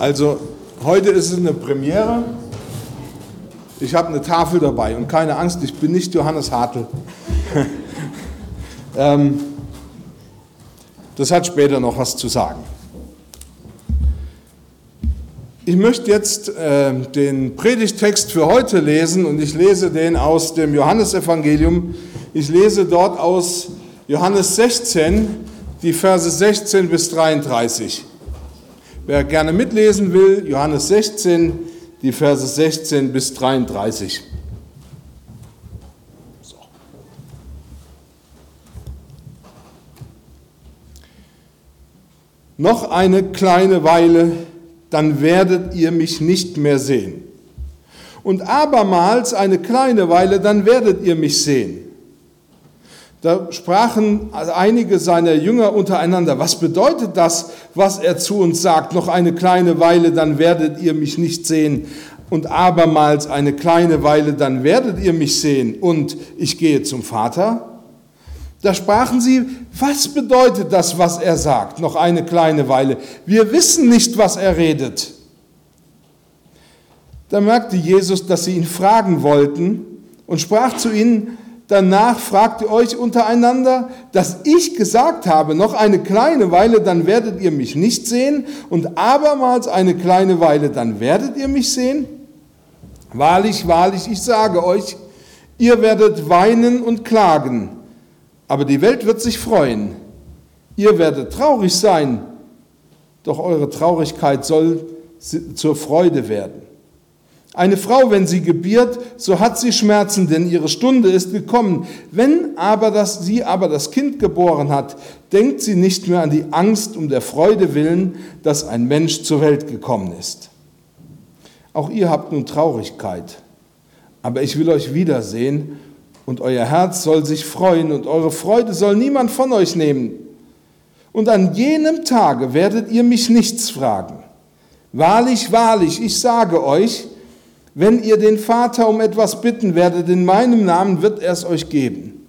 Also heute ist es eine Premiere. Ich habe eine Tafel dabei und keine Angst, ich bin nicht Johannes Hartl. ähm, das hat später noch was zu sagen. Ich möchte jetzt äh, den Predigtext für heute lesen und ich lese den aus dem Johannesevangelium. Ich lese dort aus Johannes 16, die Verse 16 bis 33. Wer gerne mitlesen will, Johannes 16, die Verse 16 bis 33. So. Noch eine kleine Weile, dann werdet ihr mich nicht mehr sehen. Und abermals eine kleine Weile, dann werdet ihr mich sehen. Da sprachen einige seiner Jünger untereinander, was bedeutet das, was er zu uns sagt? Noch eine kleine Weile, dann werdet ihr mich nicht sehen. Und abermals eine kleine Weile, dann werdet ihr mich sehen. Und ich gehe zum Vater. Da sprachen sie, was bedeutet das, was er sagt? Noch eine kleine Weile. Wir wissen nicht, was er redet. Da merkte Jesus, dass sie ihn fragen wollten und sprach zu ihnen, Danach fragt ihr euch untereinander, dass ich gesagt habe, noch eine kleine Weile, dann werdet ihr mich nicht sehen und abermals eine kleine Weile, dann werdet ihr mich sehen? Wahrlich, wahrlich, ich sage euch, ihr werdet weinen und klagen, aber die Welt wird sich freuen. Ihr werdet traurig sein, doch eure Traurigkeit soll zur Freude werden. Eine Frau, wenn sie gebiert, so hat sie Schmerzen, denn ihre Stunde ist gekommen. Wenn aber das, sie aber das Kind geboren hat, denkt sie nicht mehr an die Angst um der Freude willen, dass ein Mensch zur Welt gekommen ist. Auch ihr habt nun Traurigkeit, aber ich will euch wiedersehen und euer Herz soll sich freuen und eure Freude soll niemand von euch nehmen. Und an jenem Tage werdet ihr mich nichts fragen. Wahrlich, wahrlich, ich sage euch, wenn ihr den Vater um etwas bitten werdet, in meinem Namen wird er es euch geben.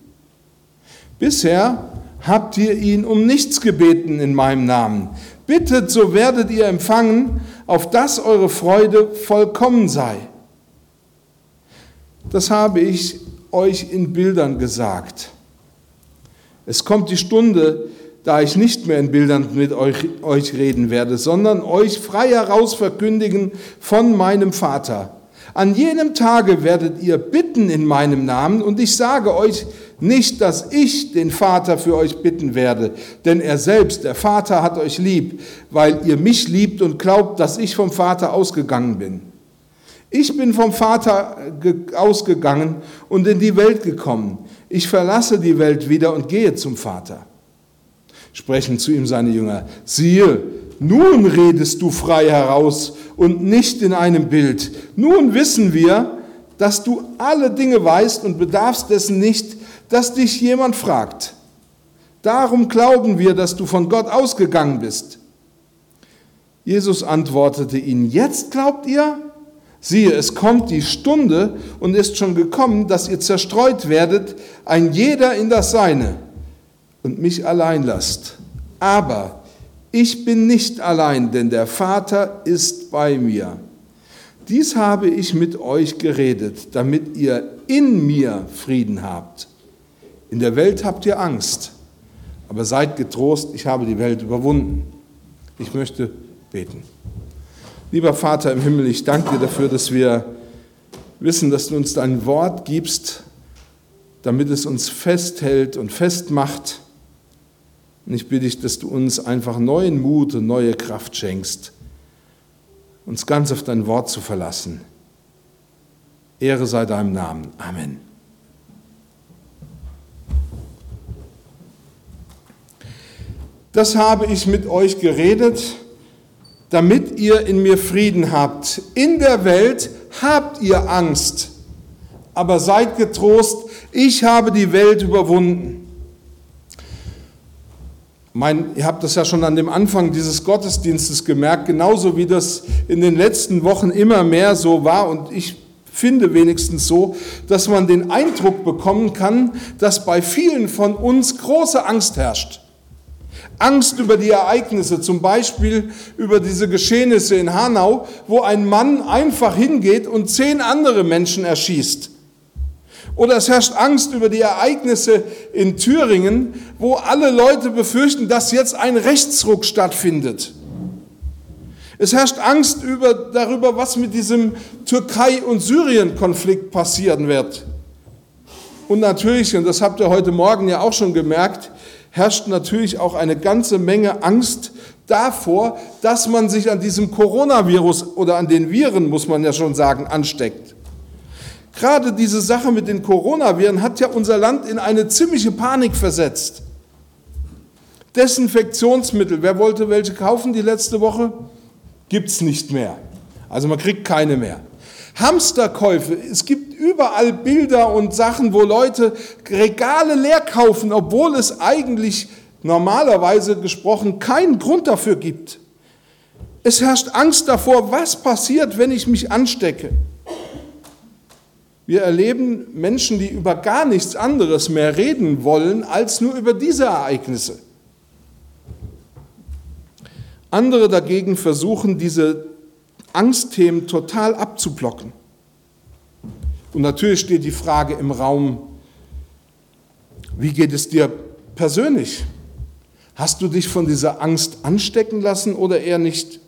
Bisher habt ihr ihn um nichts gebeten in meinem Namen. Bittet, so werdet ihr empfangen, auf dass eure Freude vollkommen sei. Das habe ich euch in Bildern gesagt. Es kommt die Stunde, da ich nicht mehr in Bildern mit euch, euch reden werde, sondern euch frei heraus verkündigen von meinem Vater. An jenem Tage werdet ihr bitten in meinem Namen und ich sage euch nicht, dass ich den Vater für euch bitten werde, denn er selbst, der Vater, hat euch lieb, weil ihr mich liebt und glaubt, dass ich vom Vater ausgegangen bin. Ich bin vom Vater ausgegangen und in die Welt gekommen. Ich verlasse die Welt wieder und gehe zum Vater. Sprechen zu ihm seine Jünger, siehe, nun redest du frei heraus und nicht in einem Bild. Nun wissen wir, dass du alle Dinge weißt und bedarfst dessen nicht, dass dich jemand fragt. Darum glauben wir, dass du von Gott ausgegangen bist. Jesus antwortete ihnen, jetzt glaubt ihr? Siehe, es kommt die Stunde und ist schon gekommen, dass ihr zerstreut werdet, ein jeder in das Seine, und mich allein lasst. Aber ich bin nicht allein, denn der Vater ist bei mir. Dies habe ich mit euch geredet, damit ihr in mir Frieden habt. In der Welt habt ihr Angst, aber seid getrost, ich habe die Welt überwunden. Ich möchte beten. Lieber Vater im Himmel, ich danke dir dafür, dass wir wissen, dass du uns dein Wort gibst, damit es uns festhält und festmacht und ich bitte dich, dass du uns einfach neuen Mut und neue Kraft schenkst, uns ganz auf dein Wort zu verlassen. Ehre sei deinem Namen. Amen. Das habe ich mit euch geredet, damit ihr in mir Frieden habt. In der Welt habt ihr Angst, aber seid getrost, ich habe die Welt überwunden. Mein, ihr habt das ja schon an dem Anfang dieses Gottesdienstes gemerkt, genauso wie das in den letzten Wochen immer mehr so war und ich finde wenigstens so, dass man den Eindruck bekommen kann, dass bei vielen von uns große Angst herrscht. Angst über die Ereignisse, zum Beispiel über diese Geschehnisse in Hanau, wo ein Mann einfach hingeht und zehn andere Menschen erschießt. Oder es herrscht Angst über die Ereignisse in Thüringen, wo alle Leute befürchten, dass jetzt ein Rechtsruck stattfindet. Es herrscht Angst über, darüber, was mit diesem Türkei- und Syrien-Konflikt passieren wird. Und natürlich, und das habt ihr heute Morgen ja auch schon gemerkt, herrscht natürlich auch eine ganze Menge Angst davor, dass man sich an diesem Coronavirus oder an den Viren, muss man ja schon sagen, ansteckt. Gerade diese Sache mit den Coronaviren hat ja unser Land in eine ziemliche Panik versetzt. Desinfektionsmittel, wer wollte welche kaufen die letzte Woche? Gibt es nicht mehr. Also man kriegt keine mehr. Hamsterkäufe, es gibt überall Bilder und Sachen, wo Leute Regale leer kaufen, obwohl es eigentlich normalerweise gesprochen keinen Grund dafür gibt. Es herrscht Angst davor, was passiert, wenn ich mich anstecke. Wir erleben Menschen, die über gar nichts anderes mehr reden wollen, als nur über diese Ereignisse. Andere dagegen versuchen, diese Angstthemen total abzublocken. Und natürlich steht die Frage im Raum, wie geht es dir persönlich? Hast du dich von dieser Angst anstecken lassen oder eher nicht?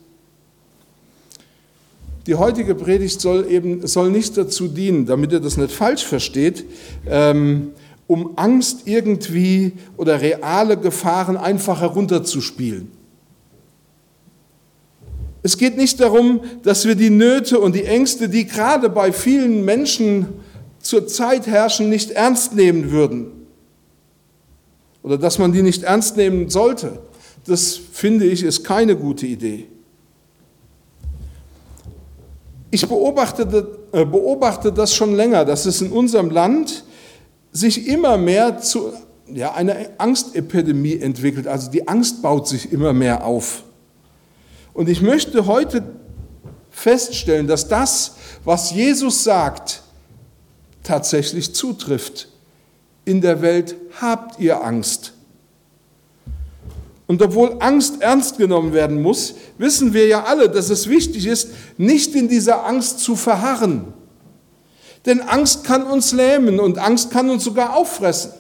Die heutige Predigt soll eben soll nicht dazu dienen, damit ihr das nicht falsch versteht, ähm, um Angst irgendwie oder reale Gefahren einfach herunterzuspielen. Es geht nicht darum, dass wir die Nöte und die Ängste, die gerade bei vielen Menschen zur Zeit herrschen, nicht ernst nehmen würden. Oder dass man die nicht ernst nehmen sollte. Das finde ich ist keine gute Idee. Ich beobachte, äh, beobachte das schon länger, dass es in unserem Land sich immer mehr zu ja, einer Angstepidemie entwickelt. Also die Angst baut sich immer mehr auf. Und ich möchte heute feststellen, dass das, was Jesus sagt, tatsächlich zutrifft. In der Welt habt ihr Angst. Und obwohl Angst ernst genommen werden muss, wissen wir ja alle, dass es wichtig ist, nicht in dieser Angst zu verharren. Denn Angst kann uns lähmen und Angst kann uns sogar auffressen.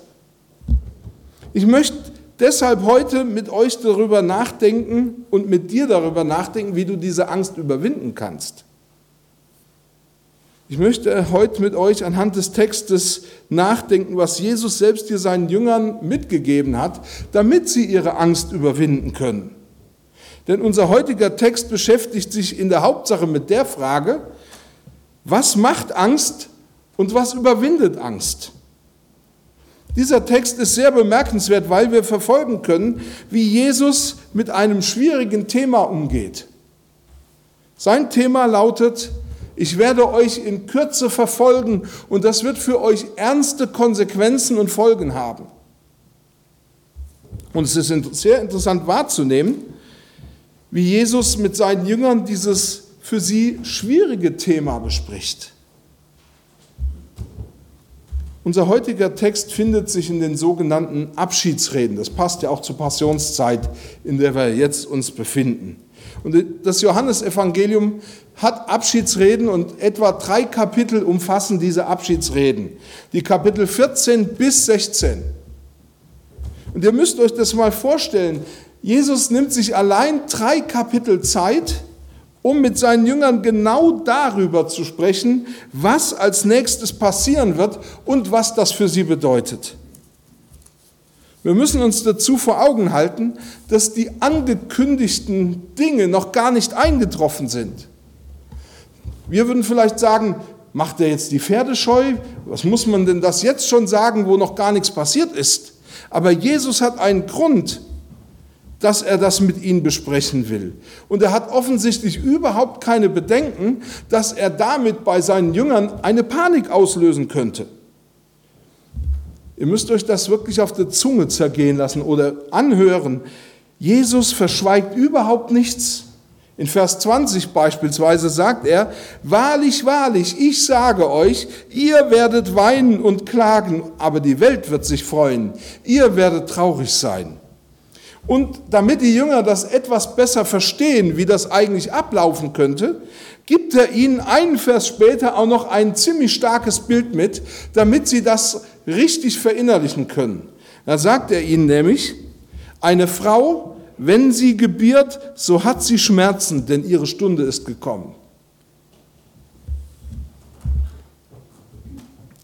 Ich möchte deshalb heute mit euch darüber nachdenken und mit dir darüber nachdenken, wie du diese Angst überwinden kannst. Ich möchte heute mit euch anhand des Textes nachdenken, was Jesus selbst hier seinen Jüngern mitgegeben hat, damit sie ihre Angst überwinden können. Denn unser heutiger Text beschäftigt sich in der Hauptsache mit der Frage, was macht Angst und was überwindet Angst? Dieser Text ist sehr bemerkenswert, weil wir verfolgen können, wie Jesus mit einem schwierigen Thema umgeht. Sein Thema lautet, ich werde euch in Kürze verfolgen und das wird für euch ernste Konsequenzen und Folgen haben. Und es ist sehr interessant wahrzunehmen, wie Jesus mit seinen Jüngern dieses für sie schwierige Thema bespricht. Unser heutiger Text findet sich in den sogenannten Abschiedsreden. Das passt ja auch zur Passionszeit, in der wir jetzt uns befinden. Und das Johannesevangelium hat Abschiedsreden und etwa drei Kapitel umfassen diese Abschiedsreden. Die Kapitel 14 bis 16. Und ihr müsst euch das mal vorstellen. Jesus nimmt sich allein drei Kapitel Zeit, um mit seinen Jüngern genau darüber zu sprechen, was als nächstes passieren wird und was das für sie bedeutet. Wir müssen uns dazu vor Augen halten, dass die angekündigten Dinge noch gar nicht eingetroffen sind. Wir würden vielleicht sagen, macht er jetzt die Pferde scheu? Was muss man denn das jetzt schon sagen, wo noch gar nichts passiert ist? Aber Jesus hat einen Grund, dass er das mit ihnen besprechen will. Und er hat offensichtlich überhaupt keine Bedenken, dass er damit bei seinen Jüngern eine Panik auslösen könnte. Ihr müsst euch das wirklich auf der Zunge zergehen lassen oder anhören. Jesus verschweigt überhaupt nichts. In Vers 20 beispielsweise sagt er, Wahrlich, wahrlich, ich sage euch, ihr werdet weinen und klagen, aber die Welt wird sich freuen. Ihr werdet traurig sein. Und damit die Jünger das etwas besser verstehen, wie das eigentlich ablaufen könnte, gibt er ihnen einen Vers später auch noch ein ziemlich starkes Bild mit, damit sie das richtig verinnerlichen können. Da sagt er ihnen nämlich, eine Frau, wenn sie gebiert, so hat sie Schmerzen, denn ihre Stunde ist gekommen.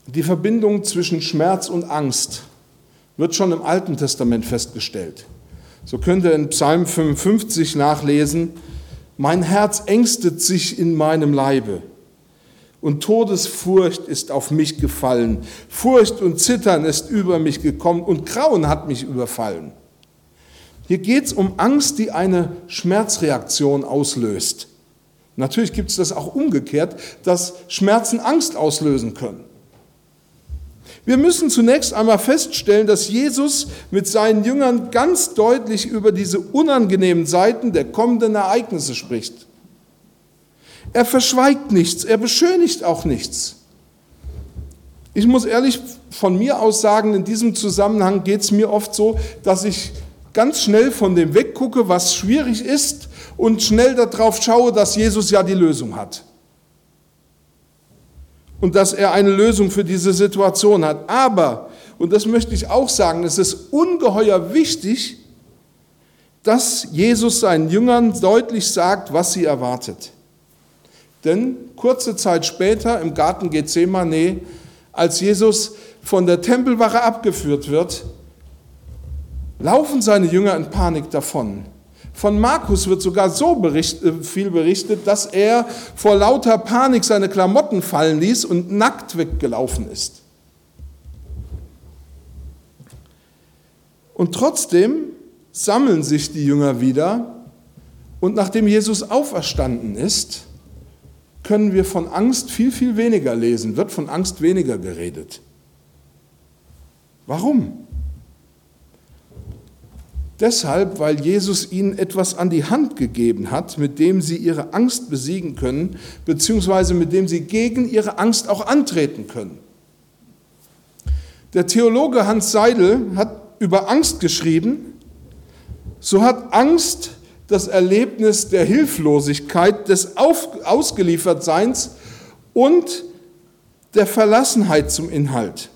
Die Verbindung zwischen Schmerz und Angst wird schon im Alten Testament festgestellt. So könnt ihr in Psalm 55 nachlesen, mein Herz ängstet sich in meinem Leibe und Todesfurcht ist auf mich gefallen. Furcht und Zittern ist über mich gekommen und Grauen hat mich überfallen. Hier geht es um Angst, die eine Schmerzreaktion auslöst. Natürlich gibt es das auch umgekehrt, dass Schmerzen Angst auslösen können. Wir müssen zunächst einmal feststellen, dass Jesus mit seinen Jüngern ganz deutlich über diese unangenehmen Seiten der kommenden Ereignisse spricht. Er verschweigt nichts, er beschönigt auch nichts. Ich muss ehrlich von mir aus sagen, in diesem Zusammenhang geht es mir oft so, dass ich ganz schnell von dem weggucke, was schwierig ist und schnell darauf schaue, dass Jesus ja die Lösung hat und dass er eine Lösung für diese Situation hat. Aber, und das möchte ich auch sagen, es ist ungeheuer wichtig, dass Jesus seinen Jüngern deutlich sagt, was sie erwartet. Denn kurze Zeit später im Garten Gethsemane, als Jesus von der Tempelwache abgeführt wird, laufen seine Jünger in Panik davon. Von Markus wird sogar so bericht, äh, viel berichtet, dass er vor lauter Panik seine Klamotten fallen ließ und nackt weggelaufen ist. Und trotzdem sammeln sich die Jünger wieder und nachdem Jesus auferstanden ist, können wir von Angst viel, viel weniger lesen, wird von Angst weniger geredet. Warum? Deshalb, weil Jesus ihnen etwas an die Hand gegeben hat, mit dem sie ihre Angst besiegen können, beziehungsweise mit dem sie gegen ihre Angst auch antreten können. Der Theologe Hans Seidel hat über Angst geschrieben, so hat Angst das Erlebnis der Hilflosigkeit, des Ausgeliefertseins und der Verlassenheit zum Inhalt.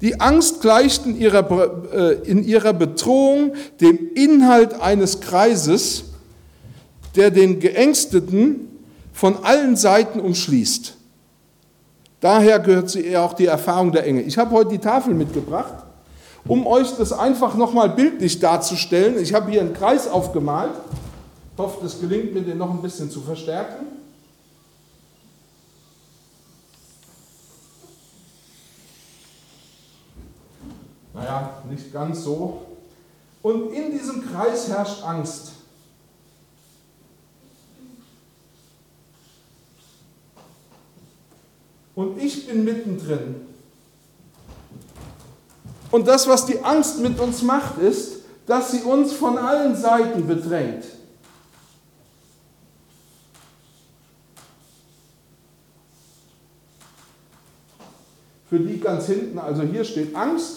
Die Angst gleicht in ihrer, äh, in ihrer Bedrohung dem Inhalt eines Kreises, der den Geängsteten von allen Seiten umschließt. Daher gehört sie auch die Erfahrung der Enge. Ich habe heute die Tafel mitgebracht, um euch das einfach nochmal bildlich darzustellen. Ich habe hier einen Kreis aufgemalt. Ich hoffe, es gelingt mir, den noch ein bisschen zu verstärken. Naja, nicht ganz so. Und in diesem Kreis herrscht Angst. Und ich bin mittendrin. Und das, was die Angst mit uns macht, ist, dass sie uns von allen Seiten bedrängt. Für die ganz hinten, also hier steht Angst,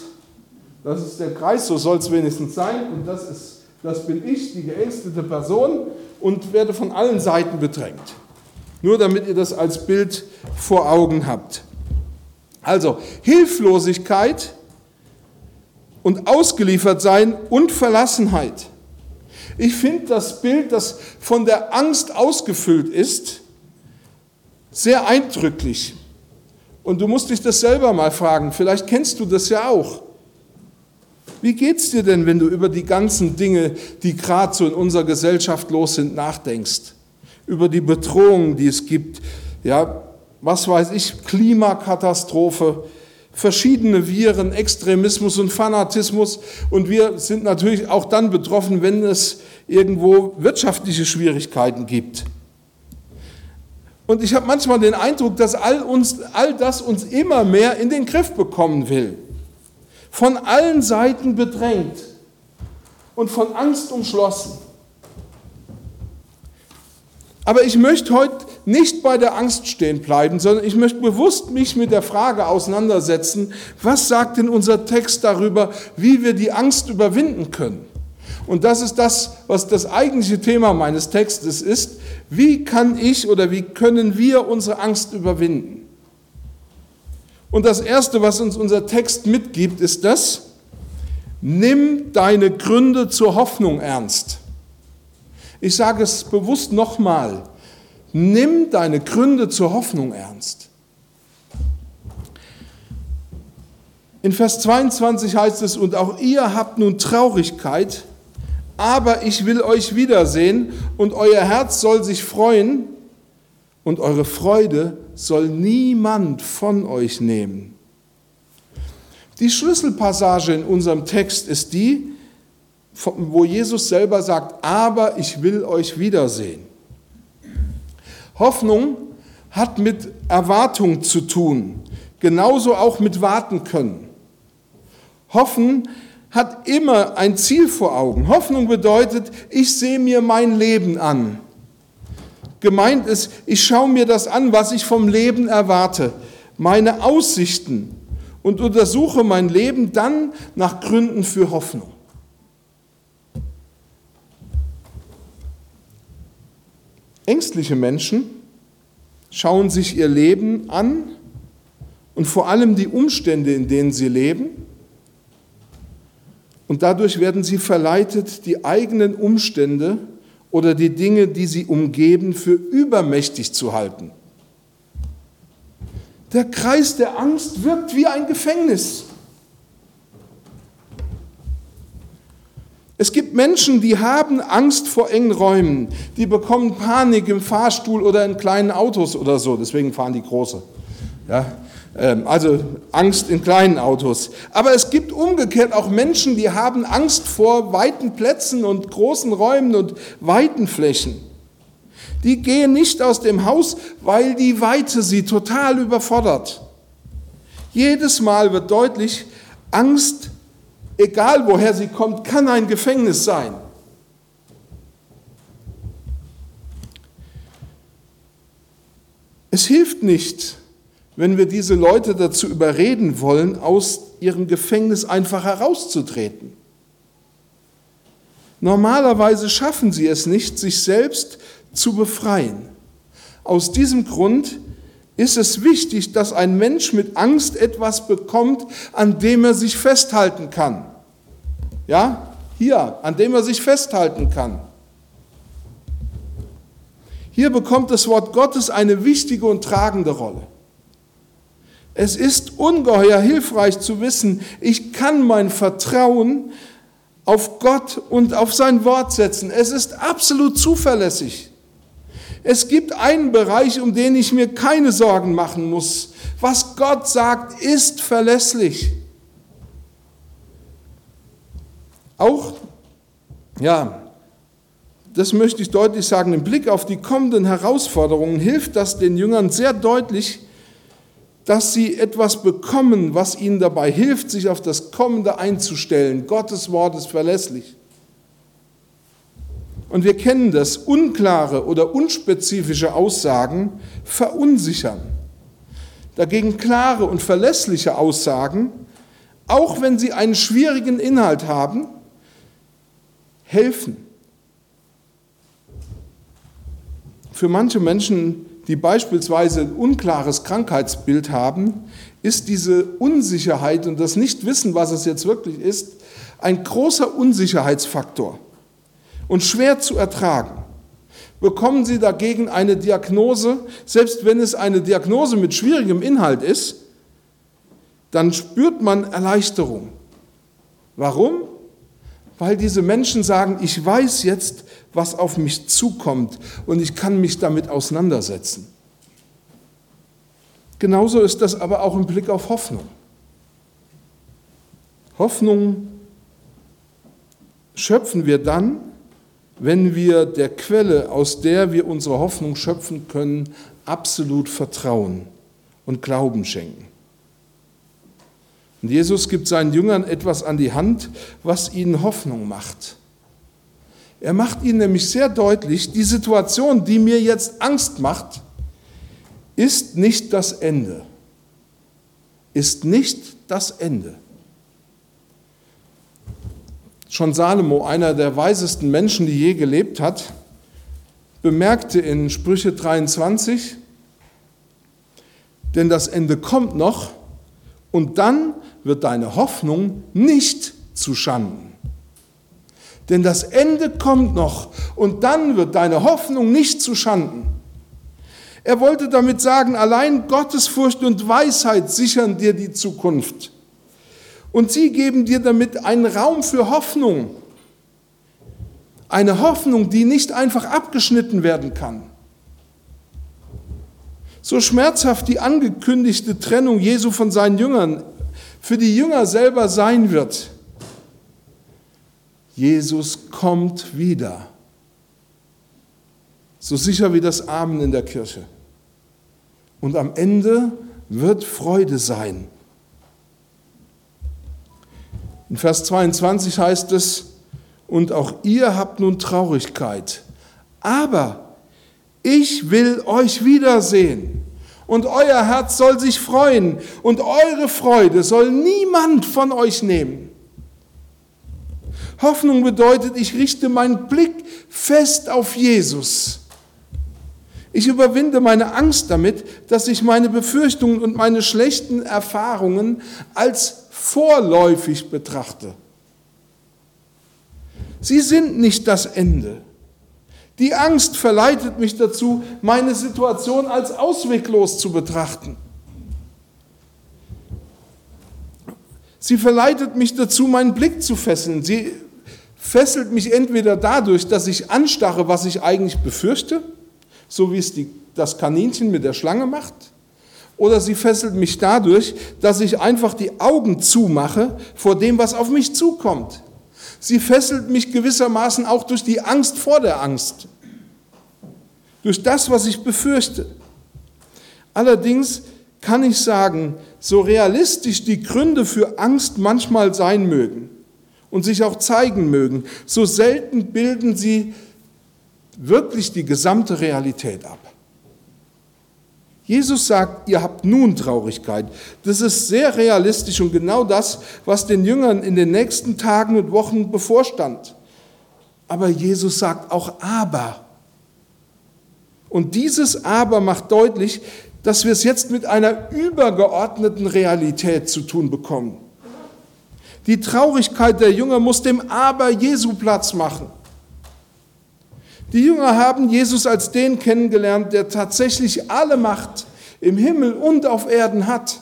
das ist der Kreis, so soll es wenigstens sein. Und das, ist, das bin ich, die geängstete Person, und werde von allen Seiten bedrängt. Nur damit ihr das als Bild vor Augen habt. Also Hilflosigkeit und ausgeliefert sein und Verlassenheit. Ich finde das Bild, das von der Angst ausgefüllt ist, sehr eindrücklich. Und du musst dich das selber mal fragen. Vielleicht kennst du das ja auch. Wie geht es dir denn, wenn du über die ganzen Dinge, die gerade so in unserer Gesellschaft los sind, nachdenkst? Über die Bedrohungen, die es gibt, ja, was weiß ich, Klimakatastrophe, verschiedene Viren, Extremismus und Fanatismus. Und wir sind natürlich auch dann betroffen, wenn es irgendwo wirtschaftliche Schwierigkeiten gibt. Und ich habe manchmal den Eindruck, dass all, uns, all das uns immer mehr in den Griff bekommen will von allen Seiten bedrängt und von Angst umschlossen. Aber ich möchte heute nicht bei der Angst stehen bleiben, sondern ich möchte bewusst mich mit der Frage auseinandersetzen, was sagt denn unser Text darüber, wie wir die Angst überwinden können? Und das ist das, was das eigentliche Thema meines Textes ist. Wie kann ich oder wie können wir unsere Angst überwinden? Und das Erste, was uns unser Text mitgibt, ist das, nimm deine Gründe zur Hoffnung ernst. Ich sage es bewusst nochmal, nimm deine Gründe zur Hoffnung ernst. In Vers 22 heißt es, und auch ihr habt nun Traurigkeit, aber ich will euch wiedersehen und euer Herz soll sich freuen und eure Freude soll niemand von euch nehmen. Die Schlüsselpassage in unserem Text ist die, wo Jesus selber sagt, aber ich will euch wiedersehen. Hoffnung hat mit Erwartung zu tun, genauso auch mit warten können. Hoffen hat immer ein Ziel vor Augen. Hoffnung bedeutet, ich sehe mir mein Leben an. Gemeint ist, ich schaue mir das an, was ich vom Leben erwarte, meine Aussichten und untersuche mein Leben dann nach Gründen für Hoffnung. Ängstliche Menschen schauen sich ihr Leben an und vor allem die Umstände, in denen sie leben und dadurch werden sie verleitet, die eigenen Umstände oder die Dinge, die sie umgeben, für übermächtig zu halten. Der Kreis der Angst wirkt wie ein Gefängnis. Es gibt Menschen, die haben Angst vor engen Räumen, die bekommen Panik im Fahrstuhl oder in kleinen Autos oder so, deswegen fahren die große. Ja, ähm, also Angst in kleinen Autos. Aber es gibt umgekehrt auch Menschen, die haben Angst vor weiten Plätzen und großen Räumen und weiten Flächen. Die gehen nicht aus dem Haus, weil die Weite sie total überfordert. Jedes Mal wird deutlich, Angst, egal woher sie kommt, kann ein Gefängnis sein. Es hilft nicht, wenn wir diese Leute dazu überreden wollen, aus ihrem Gefängnis einfach herauszutreten. Normalerweise schaffen sie es nicht, sich selbst zu befreien. Aus diesem Grund ist es wichtig, dass ein Mensch mit Angst etwas bekommt, an dem er sich festhalten kann. Ja, hier, an dem er sich festhalten kann. Hier bekommt das Wort Gottes eine wichtige und tragende Rolle. Es ist ungeheuer hilfreich zu wissen, ich kann mein Vertrauen auf Gott und auf sein Wort setzen. Es ist absolut zuverlässig. Es gibt einen Bereich, um den ich mir keine Sorgen machen muss. Was Gott sagt, ist verlässlich. Auch, ja, das möchte ich deutlich sagen, im Blick auf die kommenden Herausforderungen hilft das den Jüngern sehr deutlich, dass sie etwas bekommen, was ihnen dabei hilft, sich auf das Kommende einzustellen. Gottes Wort ist verlässlich. Und wir kennen das, unklare oder unspezifische Aussagen verunsichern. Dagegen klare und verlässliche Aussagen, auch wenn sie einen schwierigen Inhalt haben, helfen. Für manche Menschen die beispielsweise ein unklares Krankheitsbild haben, ist diese Unsicherheit und das Nichtwissen, was es jetzt wirklich ist, ein großer Unsicherheitsfaktor und schwer zu ertragen. Bekommen Sie dagegen eine Diagnose, selbst wenn es eine Diagnose mit schwierigem Inhalt ist, dann spürt man Erleichterung. Warum? Weil diese Menschen sagen, ich weiß jetzt, was auf mich zukommt und ich kann mich damit auseinandersetzen. Genauso ist das aber auch im Blick auf Hoffnung. Hoffnung schöpfen wir dann, wenn wir der Quelle, aus der wir unsere Hoffnung schöpfen können, absolut Vertrauen und Glauben schenken. Und Jesus gibt seinen Jüngern etwas an die Hand, was ihnen Hoffnung macht. Er macht ihnen nämlich sehr deutlich, die Situation, die mir jetzt Angst macht, ist nicht das Ende. Ist nicht das Ende. Schon Salomo, einer der weisesten Menschen, die je gelebt hat, bemerkte in Sprüche 23, denn das Ende kommt noch und dann wird deine Hoffnung nicht zu Schanden. Denn das Ende kommt noch und dann wird deine Hoffnung nicht zu Schanden. Er wollte damit sagen, allein Gottesfurcht und Weisheit sichern dir die Zukunft. Und sie geben dir damit einen Raum für Hoffnung. Eine Hoffnung, die nicht einfach abgeschnitten werden kann. So schmerzhaft die angekündigte Trennung Jesu von seinen Jüngern für die Jünger selber sein wird, Jesus kommt wieder. So sicher wie das Amen in der Kirche. Und am Ende wird Freude sein. In Vers 22 heißt es, und auch ihr habt nun Traurigkeit, aber ich will euch wiedersehen und euer Herz soll sich freuen und eure Freude soll niemand von euch nehmen. Hoffnung bedeutet, ich richte meinen Blick fest auf Jesus. Ich überwinde meine Angst damit, dass ich meine Befürchtungen und meine schlechten Erfahrungen als vorläufig betrachte. Sie sind nicht das Ende. Die Angst verleitet mich dazu, meine Situation als ausweglos zu betrachten. Sie verleitet mich dazu, meinen Blick zu fesseln. Sie fesselt mich entweder dadurch, dass ich anstarre, was ich eigentlich befürchte, so wie es die, das Kaninchen mit der Schlange macht, oder sie fesselt mich dadurch, dass ich einfach die Augen zumache vor dem, was auf mich zukommt. Sie fesselt mich gewissermaßen auch durch die Angst vor der Angst, durch das, was ich befürchte. Allerdings kann ich sagen, so realistisch die Gründe für Angst manchmal sein mögen und sich auch zeigen mögen, so selten bilden sie wirklich die gesamte Realität ab. Jesus sagt, ihr habt nun Traurigkeit. Das ist sehr realistisch und genau das, was den Jüngern in den nächsten Tagen und Wochen bevorstand. Aber Jesus sagt auch aber. Und dieses aber macht deutlich, dass wir es jetzt mit einer übergeordneten Realität zu tun bekommen. Die Traurigkeit der Jünger muss dem Aber Jesu Platz machen. Die Jünger haben Jesus als den kennengelernt, der tatsächlich alle Macht im Himmel und auf Erden hat.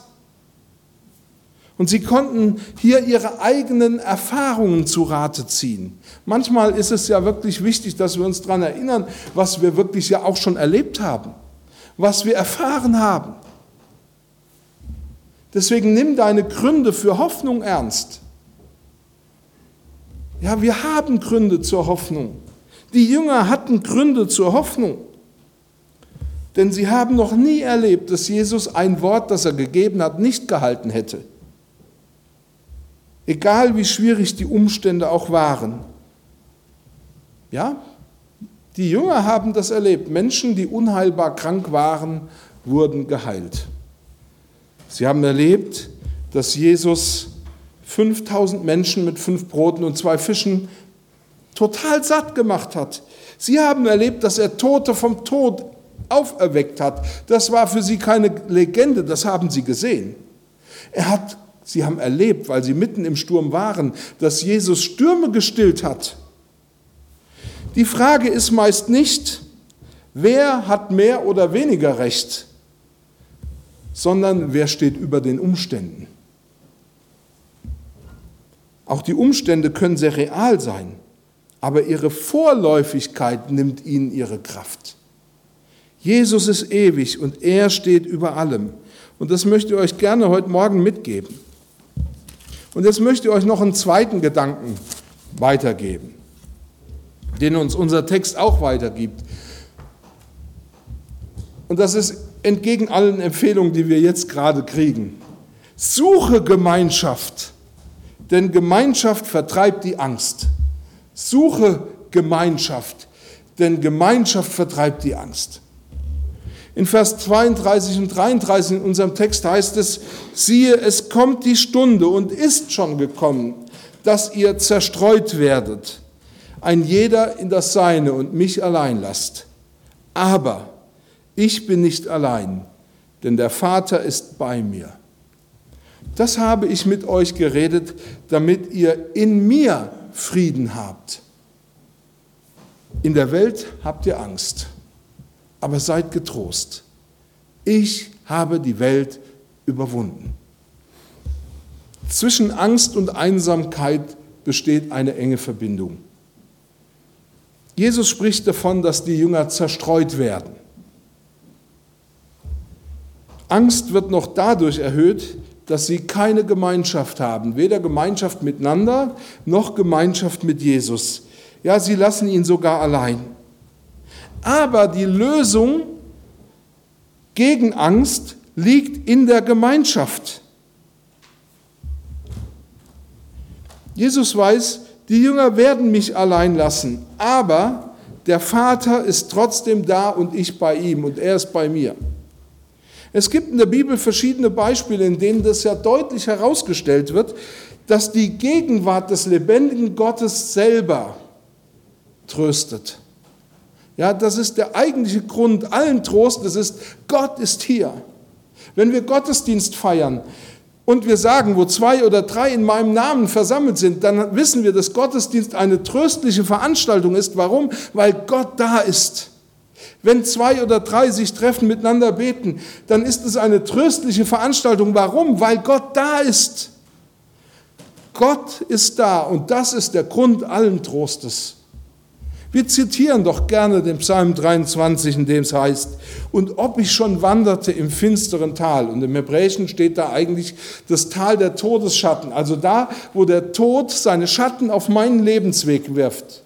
Und sie konnten hier ihre eigenen Erfahrungen zu Rate ziehen. Manchmal ist es ja wirklich wichtig, dass wir uns daran erinnern, was wir wirklich ja auch schon erlebt haben, was wir erfahren haben. Deswegen nimm deine Gründe für Hoffnung ernst. Ja, wir haben Gründe zur Hoffnung. Die Jünger hatten Gründe zur Hoffnung. Denn sie haben noch nie erlebt, dass Jesus ein Wort, das er gegeben hat, nicht gehalten hätte. Egal wie schwierig die Umstände auch waren. Ja, die Jünger haben das erlebt. Menschen, die unheilbar krank waren, wurden geheilt. Sie haben erlebt, dass Jesus 5000 Menschen mit fünf Broten und zwei Fischen total satt gemacht hat. Sie haben erlebt, dass er Tote vom Tod auferweckt hat. Das war für sie keine Legende, das haben sie gesehen. Er hat, sie haben erlebt, weil sie mitten im Sturm waren, dass Jesus Stürme gestillt hat. Die Frage ist meist nicht, wer hat mehr oder weniger Recht, sondern wer steht über den Umständen. Auch die Umstände können sehr real sein, aber ihre Vorläufigkeit nimmt ihnen ihre Kraft. Jesus ist ewig und er steht über allem. Und das möchte ich euch gerne heute Morgen mitgeben. Und jetzt möchte ich euch noch einen zweiten Gedanken weitergeben, den uns unser Text auch weitergibt. Und das ist entgegen allen Empfehlungen, die wir jetzt gerade kriegen. Suche Gemeinschaft denn Gemeinschaft vertreibt die Angst. Suche Gemeinschaft, denn Gemeinschaft vertreibt die Angst. In Vers 32 und 33 in unserem Text heißt es, siehe, es kommt die Stunde und ist schon gekommen. dass ihr zerstreut werdet, ein jeder in das Seine und mich allein lasst. Aber ich bin nicht allein, denn der Vater ist bei mir. Das habe ich mit euch geredet, damit ihr in mir Frieden habt. In der Welt habt ihr Angst, aber seid getrost. Ich habe die Welt überwunden. Zwischen Angst und Einsamkeit besteht eine enge Verbindung. Jesus spricht davon, dass die Jünger zerstreut werden. Angst wird noch dadurch erhöht, dass sie keine Gemeinschaft haben, weder Gemeinschaft miteinander noch Gemeinschaft mit Jesus. Ja, sie lassen ihn sogar allein. Aber die Lösung gegen Angst liegt in der Gemeinschaft. Jesus weiß, die Jünger werden mich allein lassen, aber der Vater ist trotzdem da und ich bei ihm und er ist bei mir. Es gibt in der Bibel verschiedene Beispiele, in denen das ja deutlich herausgestellt wird, dass die Gegenwart des lebendigen Gottes selber tröstet. Ja, das ist der eigentliche Grund allen Trost, das ist, Gott ist hier. Wenn wir Gottesdienst feiern und wir sagen, wo zwei oder drei in meinem Namen versammelt sind, dann wissen wir, dass Gottesdienst eine tröstliche Veranstaltung ist. Warum? Weil Gott da ist. Wenn zwei oder drei sich treffen, miteinander beten, dann ist es eine tröstliche Veranstaltung. Warum? Weil Gott da ist. Gott ist da und das ist der Grund allen Trostes. Wir zitieren doch gerne den Psalm 23, in dem es heißt, und ob ich schon wanderte im finsteren Tal, und im Hebräischen steht da eigentlich das Tal der Todesschatten, also da, wo der Tod seine Schatten auf meinen Lebensweg wirft.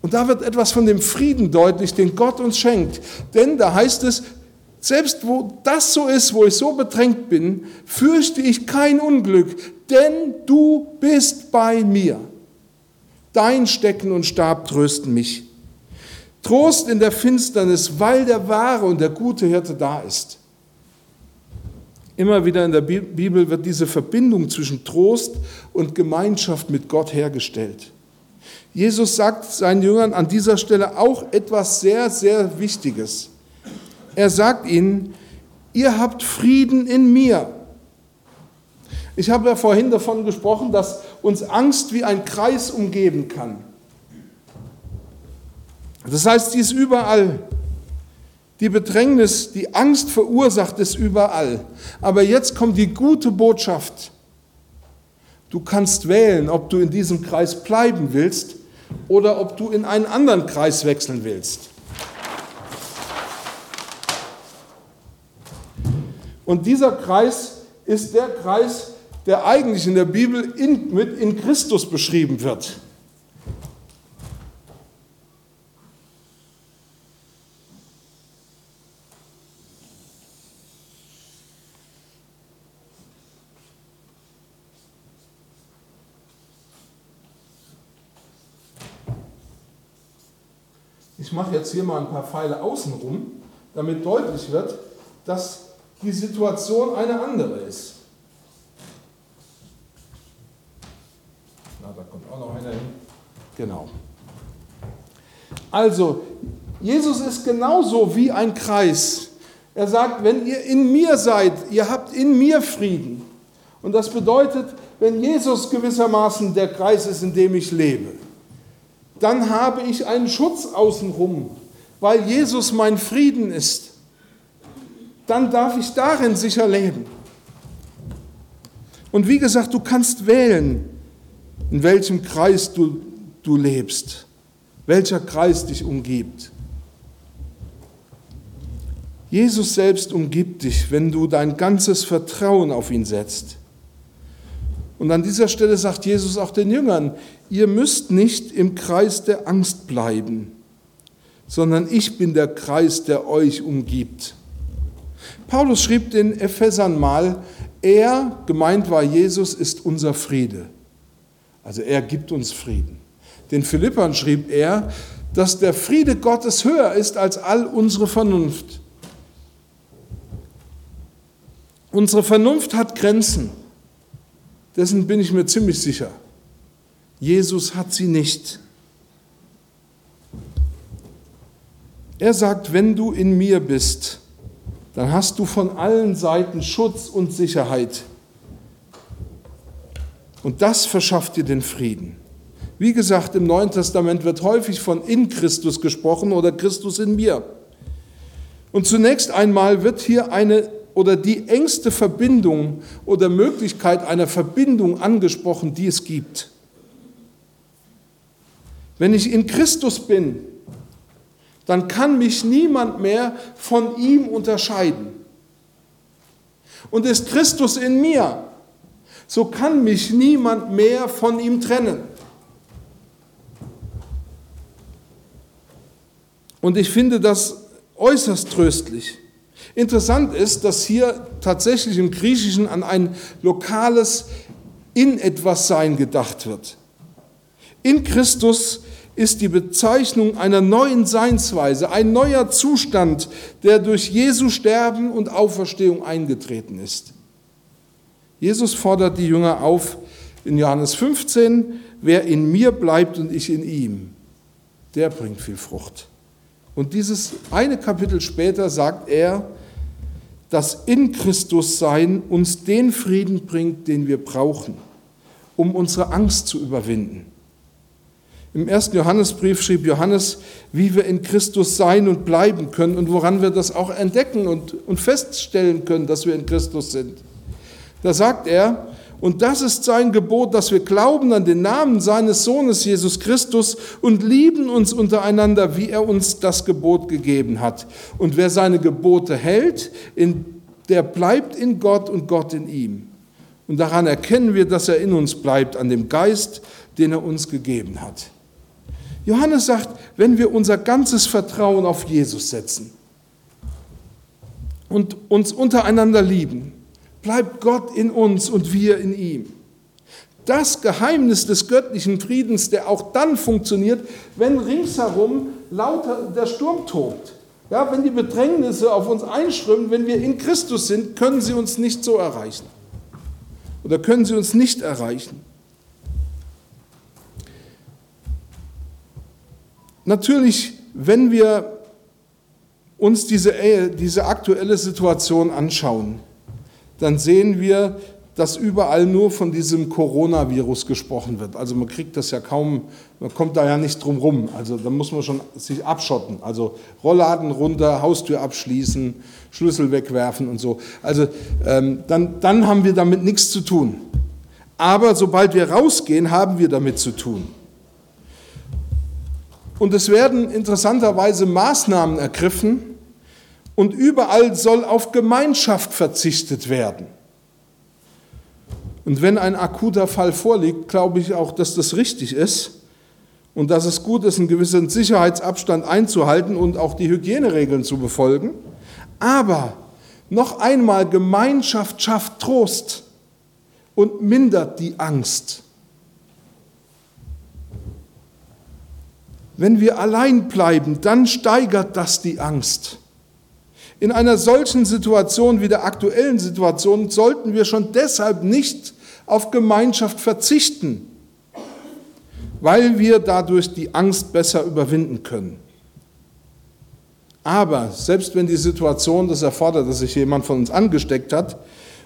Und da wird etwas von dem Frieden deutlich, den Gott uns schenkt. Denn da heißt es, selbst wo das so ist, wo ich so bedrängt bin, fürchte ich kein Unglück, denn du bist bei mir. Dein Stecken und Stab trösten mich. Trost in der Finsternis, weil der wahre und der gute Hirte da ist. Immer wieder in der Bibel wird diese Verbindung zwischen Trost und Gemeinschaft mit Gott hergestellt. Jesus sagt seinen Jüngern an dieser Stelle auch etwas sehr, sehr Wichtiges. Er sagt ihnen, ihr habt Frieden in mir. Ich habe ja vorhin davon gesprochen, dass uns Angst wie ein Kreis umgeben kann. Das heißt, sie ist überall. Die Bedrängnis, die Angst verursacht es überall. Aber jetzt kommt die gute Botschaft. Du kannst wählen, ob du in diesem Kreis bleiben willst oder ob du in einen anderen Kreis wechseln willst. Und dieser Kreis ist der Kreis, der eigentlich in der Bibel in, mit in Christus beschrieben wird. Mache jetzt hier mal ein paar Pfeile außenrum, damit deutlich wird, dass die Situation eine andere ist. da kommt auch noch einer hin. Genau. Also, Jesus ist genauso wie ein Kreis. Er sagt, wenn ihr in mir seid, ihr habt in mir Frieden. Und das bedeutet, wenn Jesus gewissermaßen der Kreis ist, in dem ich lebe, dann habe ich einen Schutz außenrum, weil Jesus mein Frieden ist. Dann darf ich darin sicher leben. Und wie gesagt, du kannst wählen, in welchem Kreis du, du lebst, welcher Kreis dich umgibt. Jesus selbst umgibt dich, wenn du dein ganzes Vertrauen auf ihn setzt. Und an dieser Stelle sagt Jesus auch den Jüngern, ihr müsst nicht im Kreis der Angst bleiben, sondern ich bin der Kreis, der euch umgibt. Paulus schrieb den Ephesern mal, er, gemeint war Jesus, ist unser Friede. Also er gibt uns Frieden. Den Philippern schrieb er, dass der Friede Gottes höher ist als all unsere Vernunft. Unsere Vernunft hat Grenzen. Dessen bin ich mir ziemlich sicher. Jesus hat sie nicht. Er sagt, wenn du in mir bist, dann hast du von allen Seiten Schutz und Sicherheit. Und das verschafft dir den Frieden. Wie gesagt, im Neuen Testament wird häufig von in Christus gesprochen oder Christus in mir. Und zunächst einmal wird hier eine oder die engste Verbindung oder Möglichkeit einer Verbindung angesprochen, die es gibt. Wenn ich in Christus bin, dann kann mich niemand mehr von ihm unterscheiden. Und ist Christus in mir, so kann mich niemand mehr von ihm trennen. Und ich finde das äußerst tröstlich. Interessant ist, dass hier tatsächlich im Griechischen an ein lokales in etwas Sein gedacht wird. In Christus ist die Bezeichnung einer neuen Seinsweise, ein neuer Zustand, der durch Jesu Sterben und Auferstehung eingetreten ist. Jesus fordert die Jünger auf in Johannes 15, wer in mir bleibt und ich in ihm, der bringt viel Frucht. Und dieses eine Kapitel später sagt er, dass in Christus sein uns den Frieden bringt, den wir brauchen, um unsere Angst zu überwinden. Im ersten Johannesbrief schrieb Johannes, wie wir in Christus sein und bleiben können und woran wir das auch entdecken und, und feststellen können, dass wir in Christus sind. Da sagt er, und das ist sein Gebot, dass wir glauben an den Namen seines Sohnes Jesus Christus und lieben uns untereinander, wie er uns das Gebot gegeben hat. Und wer seine Gebote hält, der bleibt in Gott und Gott in ihm. Und daran erkennen wir, dass er in uns bleibt, an dem Geist, den er uns gegeben hat. Johannes sagt, wenn wir unser ganzes Vertrauen auf Jesus setzen und uns untereinander lieben, bleibt Gott in uns und wir in ihm. Das Geheimnis des göttlichen Friedens, der auch dann funktioniert, wenn ringsherum lauter der Sturm tobt. Ja, wenn die Bedrängnisse auf uns einströmen, wenn wir in Christus sind, können sie uns nicht so erreichen. Oder können sie uns nicht erreichen. Natürlich, wenn wir uns diese, diese aktuelle Situation anschauen, dann sehen wir, dass überall nur von diesem Coronavirus gesprochen wird. Also man kriegt das ja kaum, man kommt da ja nicht drum rum. Also da muss man schon sich abschotten. Also Rollladen runter, Haustür abschließen, Schlüssel wegwerfen und so. Also ähm, dann, dann haben wir damit nichts zu tun. Aber sobald wir rausgehen, haben wir damit zu tun. Und es werden interessanterweise Maßnahmen ergriffen, und überall soll auf Gemeinschaft verzichtet werden. Und wenn ein akuter Fall vorliegt, glaube ich auch, dass das richtig ist und dass es gut ist, einen gewissen Sicherheitsabstand einzuhalten und auch die Hygieneregeln zu befolgen. Aber noch einmal, Gemeinschaft schafft Trost und mindert die Angst. Wenn wir allein bleiben, dann steigert das die Angst. In einer solchen Situation wie der aktuellen Situation sollten wir schon deshalb nicht auf Gemeinschaft verzichten, weil wir dadurch die Angst besser überwinden können. Aber selbst wenn die Situation das erfordert, dass sich jemand von uns angesteckt hat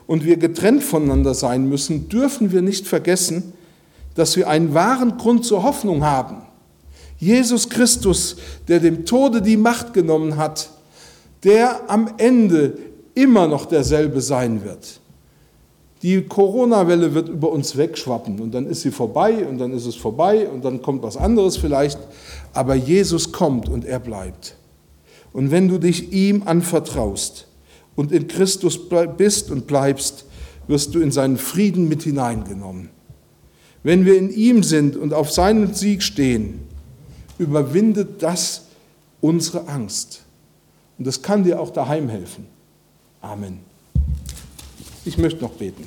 und wir getrennt voneinander sein müssen, dürfen wir nicht vergessen, dass wir einen wahren Grund zur Hoffnung haben. Jesus Christus, der dem Tode die Macht genommen hat, der am Ende immer noch derselbe sein wird. Die Corona-Welle wird über uns wegschwappen und dann ist sie vorbei und dann ist es vorbei und dann kommt was anderes vielleicht. Aber Jesus kommt und er bleibt. Und wenn du dich ihm anvertraust und in Christus bist und bleibst, wirst du in seinen Frieden mit hineingenommen. Wenn wir in ihm sind und auf seinen Sieg stehen, überwindet das unsere Angst. Und das kann dir auch daheim helfen. Amen. Ich möchte noch beten.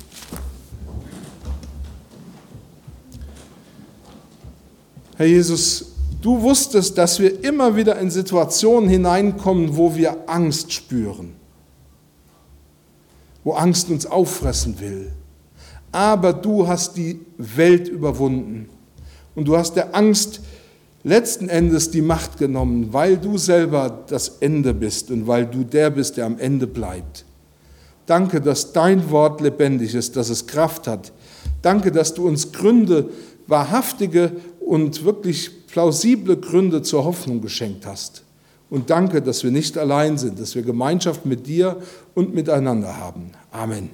Herr Jesus, du wusstest, dass wir immer wieder in Situationen hineinkommen, wo wir Angst spüren, wo Angst uns auffressen will. aber du hast die Welt überwunden und du hast der Angst letzten Endes die Macht genommen, weil du selber das Ende bist und weil du der bist, der am Ende bleibt. Danke, dass dein Wort lebendig ist, dass es Kraft hat. Danke, dass du uns Gründe, wahrhaftige und wirklich plausible Gründe zur Hoffnung geschenkt hast. Und danke, dass wir nicht allein sind, dass wir Gemeinschaft mit dir und miteinander haben. Amen.